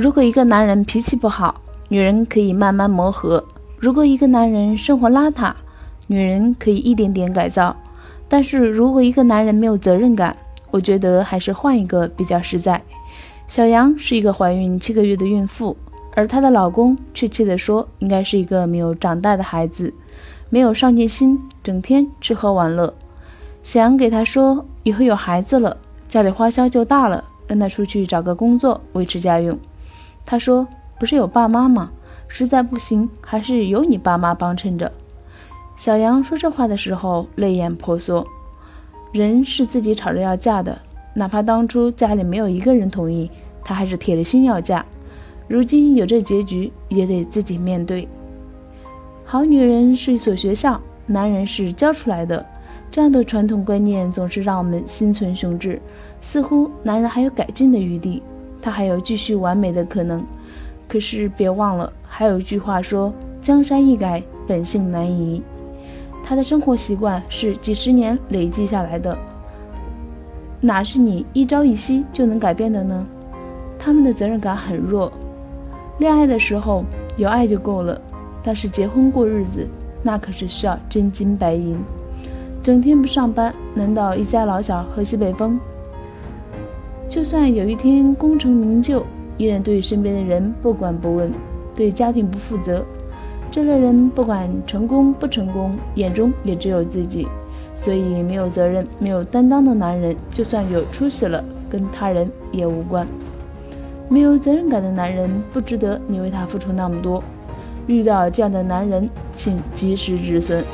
如果一个男人脾气不好，女人可以慢慢磨合；如果一个男人生活邋遢，女人可以一点点改造。但是如果一个男人没有责任感，我觉得还是换一个比较实在。小杨是一个怀孕七个月的孕妇，而她的老公，确切的说，应该是一个没有长大的孩子，没有上进心，整天吃喝玩乐。小杨给他说，以后有孩子了，家里花销就大了，让他出去找个工作维持家用。他说，不是有爸妈吗？实在不行，还是有你爸妈帮衬着。小杨说这话的时候，泪眼婆娑。人是自己吵着要嫁的，哪怕当初家里没有一个人同意，她还是铁了心要嫁。如今有这结局，也得自己面对。好女人是一所学校，男人是教出来的。这样的传统观念总是让我们心存雄志，似乎男人还有改进的余地，他还有继续完美的可能。可是别忘了，还有一句话说：“江山易改，本性难移。”他的生活习惯是几十年累积下来的，哪是你一朝一夕就能改变的呢？他们的责任感很弱，恋爱的时候有爱就够了，但是结婚过日子，那可是需要真金白银。整天不上班，难道一家老小喝西北风？就算有一天功成名就，依然对身边的人不管不问，对家庭不负责。这类人不管成功不成功，眼中也只有自己，所以没有责任、没有担当的男人，就算有出息了，跟他人也无关。没有责任感的男人不值得你为他付出那么多。遇到这样的男人，请及时止损。